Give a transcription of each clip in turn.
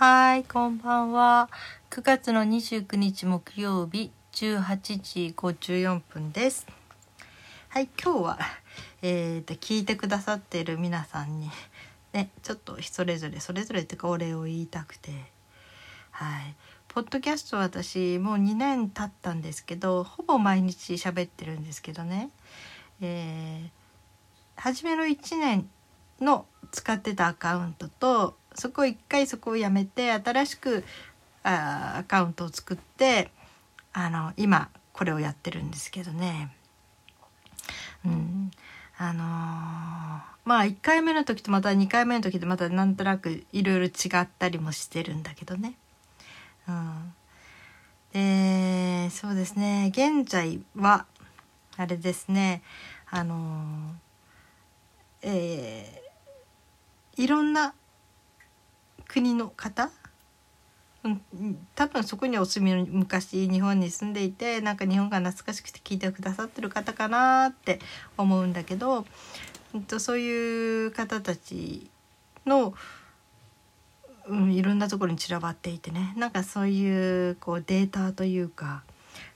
はい、こんばんは。9月の29日木曜日18時54分です。はい、今日は、えー、と聞いてくださっている皆さんにね、ちょっとそれぞれそれぞれっていうかお礼を言いたくて、はい。ポッドキャスト私もう2年経ったんですけど、ほぼ毎日喋ってるんですけどね。えー初めの1年の使ってたアカウントとそこ一回そこをやめて新しくあアカウントを作ってあの今これをやってるんですけどね。うん、あのーまあ1回目の時とまた2回目の時でまたなんとなくいろいろ違ったりもしてるんだけどね。うん、でそうですね現在はあれですねあのーえーいろんな国の方、多分そこにお住みの昔日本に住んでいてなんか日本が懐かしくて聞いてくださってる方かなって思うんだけど、うんと、そういう方たちの、うん、いろんなところに散らばっていてね。なんかそういうこうデータというか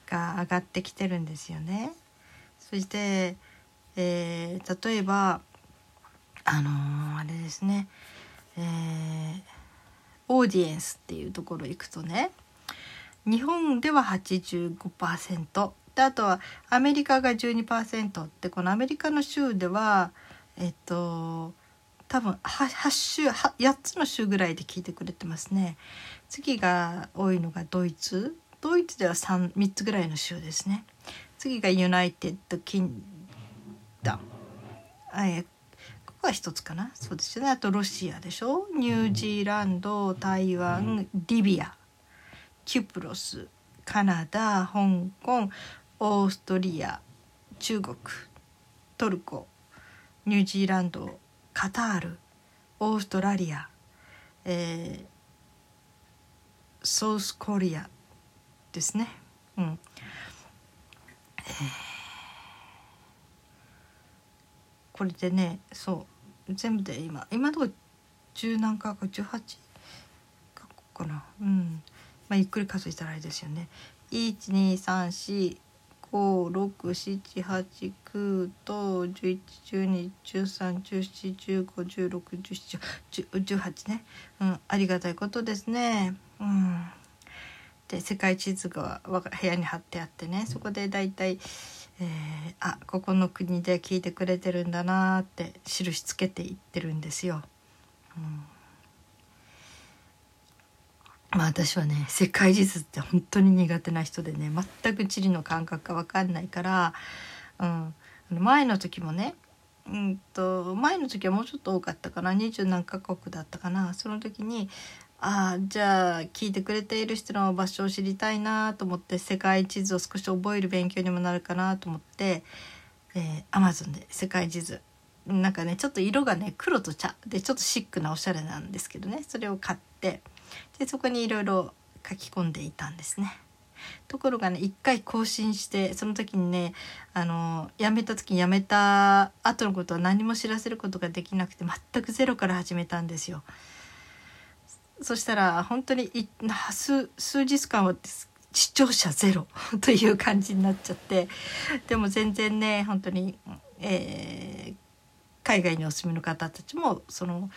が上がってきてるんですよね。そして、えー例えばあのーあれですね、えーオーディエンスっていうところ行くとね日本では85%であとはアメリカが12%ってこのアメリカの州ではえっと多分 8, 8州8つの州ぐらいで聞いてくれてますね。次が多いのがドイツ。ドイツでは 3, 3つぐらいの州ですね。次がユナイテッド・キンダム。えは一つかな。そうですよね。あとロシアでしょ。ニュージーランド台湾リビアキュプロスカナダ香港オーストリア中国トルコニュージーランドカタールオーストラリア、えーソースコリアですね。うん。これでねそう全部で今今のところ十何カ国18カ国かな。うん。まあゆっくり数えたらあれですよね。123456789と1112131415161718ね、うん、ありがたいことですね。うん。で世界地図がわが部屋に貼ってあってね。そこでだいたいえーあここの国で聞いてくれてるんだなって印つけていってるんですよ。うん。まあ私はね世界地図って本当に苦手な人でね全く地理の感覚が分かんないから、うん、前の時もねうんと前の時はもうちょっと多かったかな。二十何カ国だったかな。その時にああじゃあ聞いてくれている人の場所を知りたいなと思って世界地図を少し覚える勉強にもなるかなと思って、えー、Amazon で世界地図なんかねちょっと色がね黒と茶でちょっとシックなおしゃれなんですけどねそれを買ってでそこにいろいろ書き込んでいたんですね。ところがね一回更新してその時にねあの辞めた時に辞めた後のことは何も知らせることができなくて全くゼロから始めたんですよ。そしたら本当に数数日間は視聴者ゼロという感じになっちゃって。でも全然ね本当に、えー海外にお住みの方たちもその、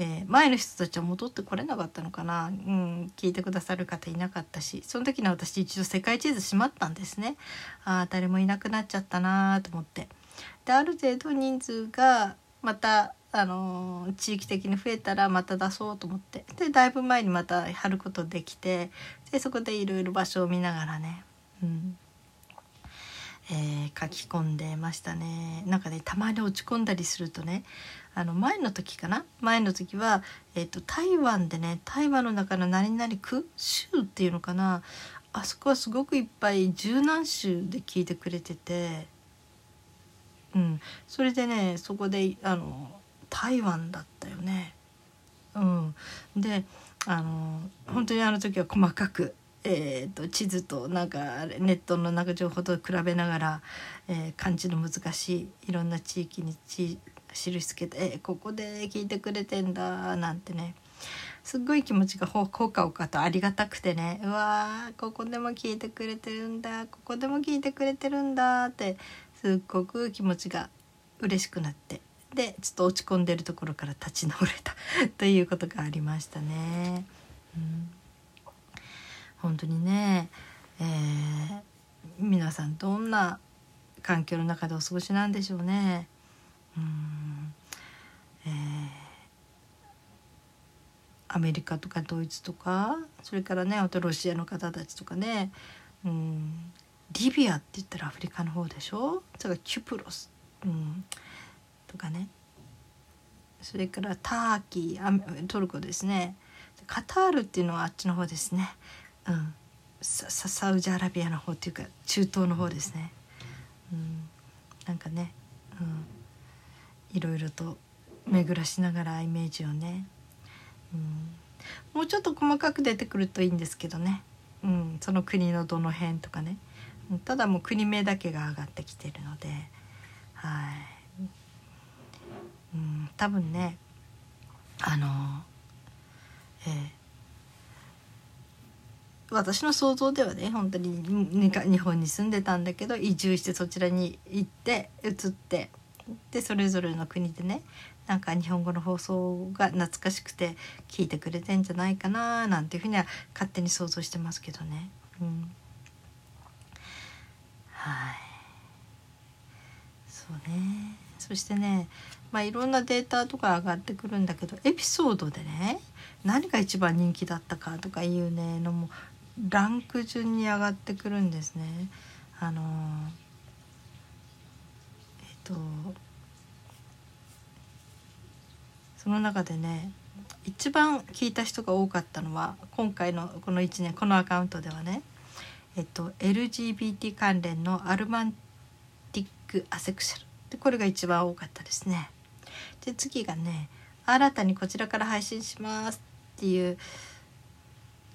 えー前の人たちは戻ってこれなかったのかな、うん、聞いてくださる方いなかったしその時に私一度世界地図しまったんですね。あ誰もいなくなっちゃったなと思って。である程度人数がまたあのー地域的に増えたらまた出そうと思って。でだいぶ前にまた貼ることできてでそこでいろいろ場所を見ながらね、うん。えー書き込んでましたね。なんかねたまに落ち込んだりするとねあの前の時かな？前の時は、えー、と台湾でね台湾の中の何々区州っていうのかな？あそこはすごくいっぱい十何州で聞いてくれてて。うん、それでねそこであの台湾だったよね。うん、であの本当にあの時は細かく、えー、と地図となんかネットのなんか情報と比べながら、えー漢字の難しいいろんな地域にち印つけて、えーここで聞いてくれてんだなんてね。すっごい気持ちがほほかほかとありがたくてね。うわーここでも聞いてくれてるんだここでも聞いてくれてるんだってすっごく気持ちが嬉しくなって。でちょっと落ち込んでるところから立ち直れた。ということがありましたね。うん、本当にね、えー、皆さんどんな環境の中でお過ごしなんでしょうね。うん。えー、アメリカとかドイツとかそれからねあとロシアの方たちとかね。うん。リビアって言ったらアフリカの方でしょ？それからキュプロス、うん、とかね。それからターキートルコですね。カタールっていうのはあっちの方ですね、うん、サウジアラビアの方っていうか中東の方ですね、うん、なんかね、うん、いろいろと巡らしながらイメージをね、うん、もうちょっと細かく出てくるといいんですけどね、うん、その国のどの辺とかね。ただもう国名だけが上がってきてるので。はい、うん、多分ねあのえー私の想像ではね本当に日本に住んでたんだけど移住してそちらに行って移ってでそれぞれの国でねなんか日本語の放送が懐かしくて聞いてくれてんじゃないかななんていうふうには勝手に想像してますけどね。うん、はい。そうね。そしてねまあいろんなデータとか上がってくるんだけどエピソードでね何が一番人気だったかとかいうねのもランク順に上がってくるんですね。あのえっとその中でね一番聞いた人が多かったのは今回のこの1年このアカウントではね、えっと、LGBT 関連のアルマンティック・アセクシャルでこれが一番多かったですね。で次がね新たにこちらから配信しますっていう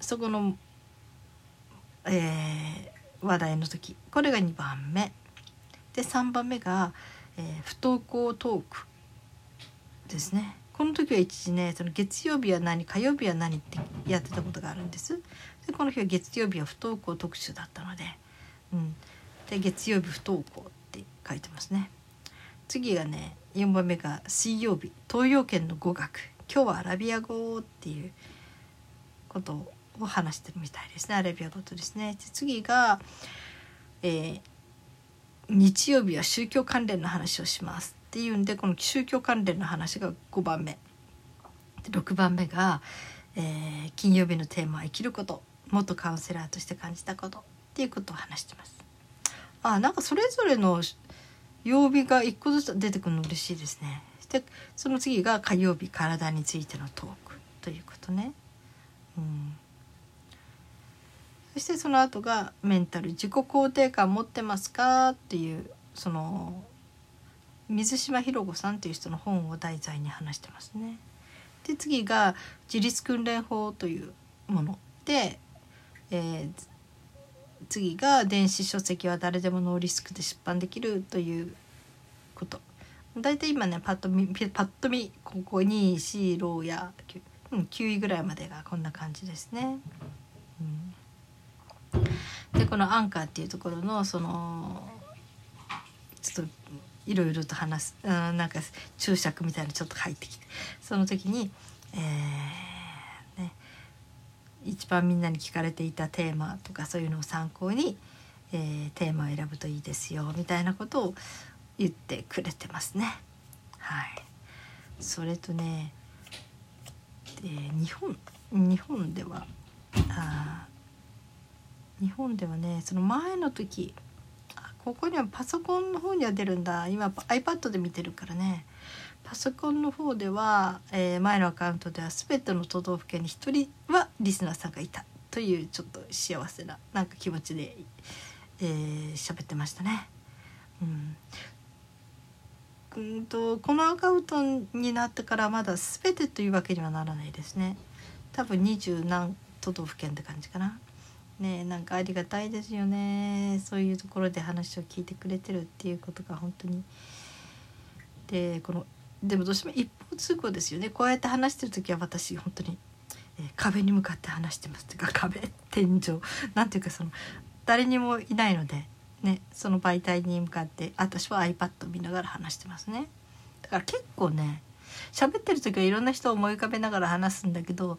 そこのえー、話題の時。これが2番目。で3番目が、えー、不登校トークですね。この時は一時ねその月曜日は何火曜日は何ってやってたことがあるんです。でこの日は月曜日は不登校特集だったので,、うん、で月曜日不登校って書いてますね。次がね4番目が水曜日東洋圏の語学。今日はアラビア語っていうことを話してるみたいですね。アラビア語とですね。で次が、えー、日曜日は宗教関連の話をします。っていうんでこの宗教関連の話が5番目。6番目が、えー、金曜日のテーマは生きること。元カウンセラーとして感じたことっていうことを話してます。あなんかそれぞれの曜日が1個ずつ出てくるの嬉しいですね。でその次が火曜日体についてのトークということね。うんそしてその後がメンタル自己肯定感持ってますかっていうその水島ひろ子さんっていう人の本を題材に話してますね。で次が自立訓練法というもので、えー、次が電子書籍は誰でもノーリスクで出版できるということ。だいたい今ねパッと見パッと見ここ2 4 6や 9,、うん、9位ぐらいまでがこんな感じですね。うんでこのアンカーっていうところのそのちょっといろいろと話す、うん、なんか注釈みたいなちょっと入ってきてその時に、えー、一番みんなに聞かれていたテーマとかそういうのを参考に、えー、テーマを選ぶといいですよみたいなことを言ってくれてますね。はい、それとね、えー、日本日本ではあ日本ではねその前の時ここにはパソコンの方には出るんだ。今 iPad で見てるからね。パソコンの方では、えー、前のアカウントでは全ての都道府県に1人はリスナーさんがいたというちょっと幸せななんか気持ちで喋、えー、ってましたね。うんうんとこのアカウントになってからまだ全てというわけにはならないですね。多分二十何都道府県って感じかな。ねなんかありがたいですよねそういうところで話を聞いてくれてるっていうことが本当にでこのでもどうしても一方通行ですよね。こうやって話してる時は私本当にえー壁に向かって話してますっていうか壁天井なんていうかその誰にもいないので、ね、その媒体に向かって私は iPad 見ながら話してますね。だから結構ね喋ってる時はいろんな人を思い浮かべながら話すんだけど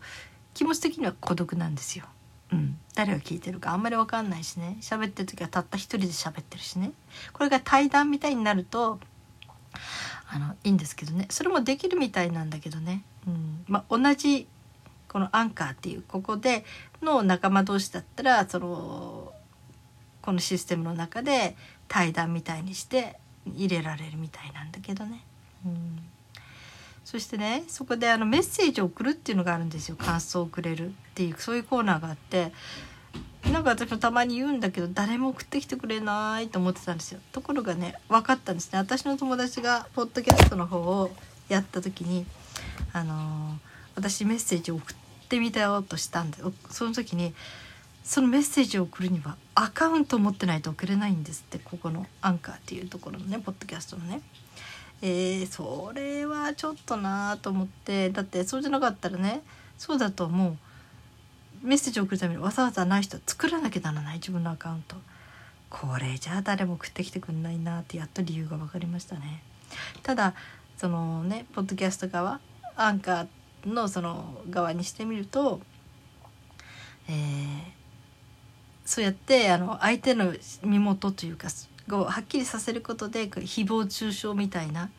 気持ち的には孤独なんですよ。うん、誰が聞いてるかあんまり分かんないしね。喋ってる時はたった一人で喋ってるしね。これが対談みたいになるとあのいいんですけどね。それもできるみたいなんだけどね、うん。まあ、同じこのアンカーっていうここでの仲間同士だったらそのこのシステムの中で対談みたいにして入れられるみたいなんだけどね。うん。そしてねそこであのメッセージを送るっていうのがあるんですよ。感想をくれるっていうそういうコーナーがあって。なんか私もたまに言うんだけど誰も送ってきてくれないと思ってたんですよ。ところがね分かったんですね。私の友達がポッドキャストの方をやった時にあのー私メッセージを送ってみたようとしたんでその時にそのメッセージを送るにはアカウントを持ってないと送れないんですってここのアンカーっていうところのねポッドキャストのね。えー、それはちょっとなと思ってだってそうじゃなかったらねそうだともう。メッセージを送るためにわざわざない人は作らなきゃならない自分のアカウント。これじゃあ誰も送ってきてくんないなってやっと理由が分かりましたね。ただそのねポッドキャスト側アンカーのその側にしてみるとえーそうやってあの相手の身元というかをはっきりさせることで誹謗中傷みたいな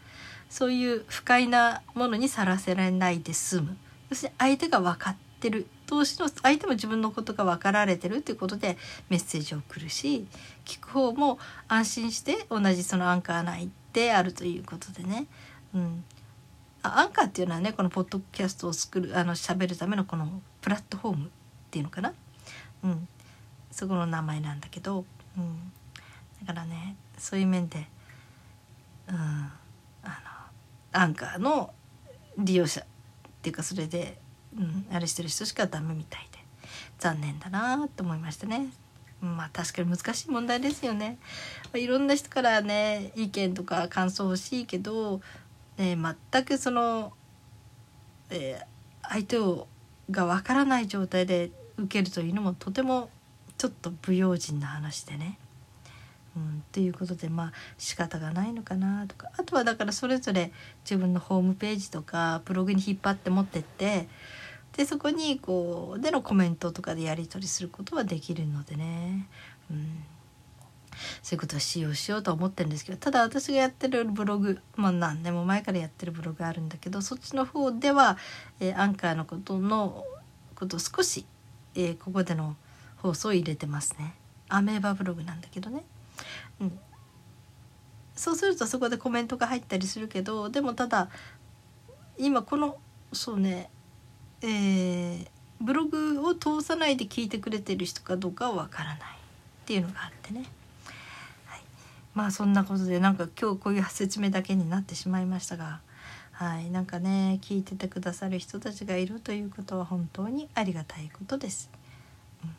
そういう不快なものにさらせられないで済む。そして相手が分かっててる。同士の相手も自分のことが分かられてるっていうことでメッセージを送るし聞く方も安心して同じそのアンカー内であるということでね、うん、あアンカーっていうのはねこのポッドキャストを作るあの喋るためのこのプラットフォームっていうのかな、うん、そこの名前なんだけど、うん、だからねそういう面で、うん、あのアンカーの利用者っていうかそれで、うん、あれしてる人しかダメみたいで残念だなって思いましたね。まあ確かに難しい問題ですよね。いろんな人からね意見とか感想欲しいけど、ね、全くその、えー相手をがわからない状態で受けるというのもとてもちょっと不用心な話でね。うん、っていうことでまあ仕方がないのかなとかあとはだからそれぞれ自分のホームページとかブログに引っ張って持ってってでそこにこうでのコメントとかでやり取りすることはできるのでね、うん、そういうことは使用しようと思ってるんですけどただ私がやってるブログまあ何年も前からやってるブログあるんだけどそっちの方では、えーアンカーのことのことを少し、えーここでの放送を入れてますね。アメーバブログなんだけどね。うん、そうするとそこでコメントが入ったりするけどでもただ今このそうねえーブログを通さないで聞いてくれてる人かどうかはわからないっていうのがあってね、はい、まあそんなことでなんか今日こういう説明だけになってしまいましたが。はい、なんかね聞いててくださる人たちがいるということは本当にありがたいことです。うん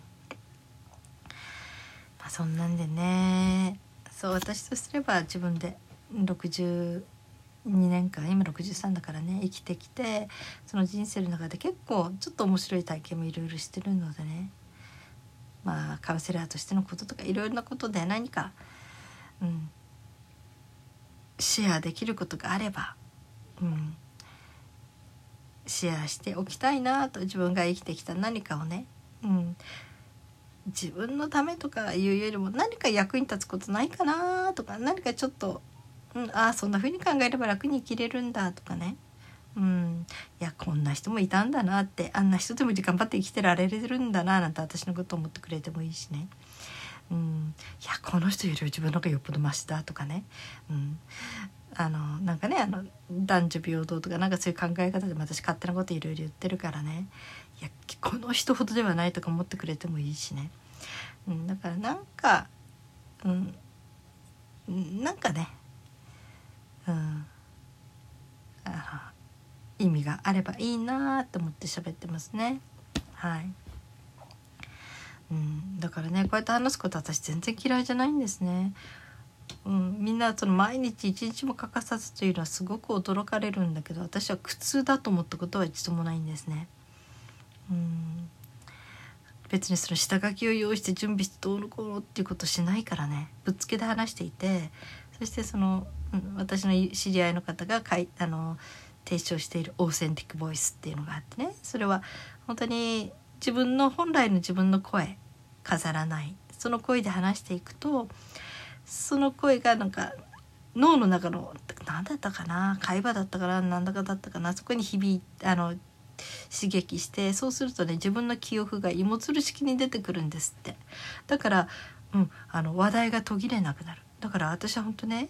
まそんなんでね。そう私とすれば自分で62年間今63だからね生きてきてその人生の中で結構ちょっと面白い体験もいろいろしてるのでね。まあカウンセラーとしてのこととかいろいろなことで何か、うん、シェアできることがあれば、うん、シェアしておきたいなと自分が生きてきた何かをね、うん、自分のためとかいうよりも何か役に立つことないかなとか何かちょっと、うん、ああそんな風に考えれば楽に生きれるんだとかね、うん、いやこんな人もいたんだなってあんな人でも頑張って生きてられるんだななんて私のこと思ってくれてもいいしね。うん、いやこの人より自分の方がよっぽどマシだとかね、うん、あのなんかねあの男女平等とかなんかそういう考え方でも私勝手なこといろいろ言ってるからね。やこの人ほどではないとか思ってくれてもいいしね、うん、だからなんか、うん、なんかね、うん、あ意味があればいいなと思って喋ってますねはい。うん、だからねこうやって話すこと私全然嫌いじゃないんですね。うん、みんなその毎日一日も欠かさずというのはすごく驚かれるんだけど私は苦痛だと思ったことは一度もないんですね。うん、別にその下書きを用意して準備してどうのこうのっていうことしないからね。ぶっつけで話していてそしてその、うん、私の知り合いの方がかいあの提唱しているオーセンティックボイスっていうのがあってね。それは本当に自分の本来の自分の声飾らない。その声で話していくとその声がなんか脳の中の何だったかな？会話だったかな？何だかだったかな？そこに響いあの刺激してそうするとね自分の記憶が芋づる式に出てくるんですってだから、うん、あの話題が途切れなくなるだから私は本当ね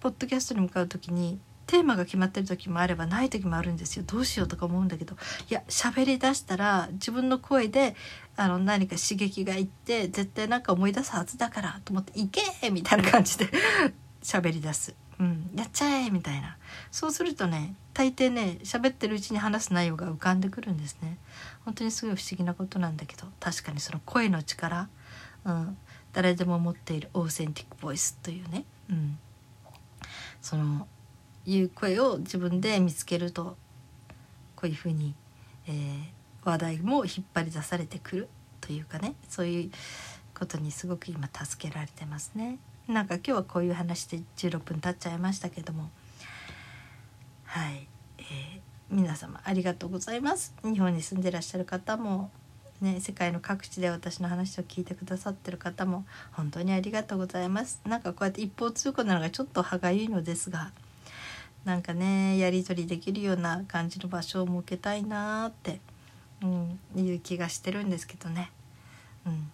ポッドキャストに向かう時にテーマが決まってる時もあればない時もあるんですよどうしようとか思うんだけどいや喋りだしたら自分の声であの何か刺激がいって絶対なんか思い出すはずだからと思って「行け!」みたいな感じで喋り出す。うん、やっちゃえみたいな。そうするとね大抵ね喋ってるうちに話す内容が浮かんでくるんですね。本当にすごい不思議なことなんだけど確かにその声の力、うん、誰でも持っているオーセンティックボイスというね、うん、そのいう声を自分で見つけるとこういうふうに、えー、話題も引っ張り出されてくるというかねそういうことにすごく今助けられてますね。なんか今日はこういう話で16分経っちゃいましたけども。はい、えー、皆様ありがとうございます。日本に住んでらっしゃる方もね、世界の各地で私の話を聞いてくださってる方も本当にありがとうございます。なんかこうやって一方通行なのがちょっと歯がゆいのですがなんかねやり取りできるような感じの場所を設けたいなーって、うん、いう気がしてるんですけどね。うん。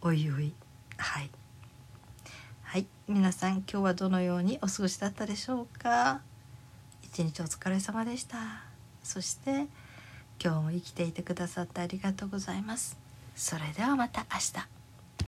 おいおい。はい。はい。皆さん今日はどのようにお過ごしだったでしょうか？一日お疲れ様でした。そして今日も生きていてくださってありがとうございます。それではまた明日。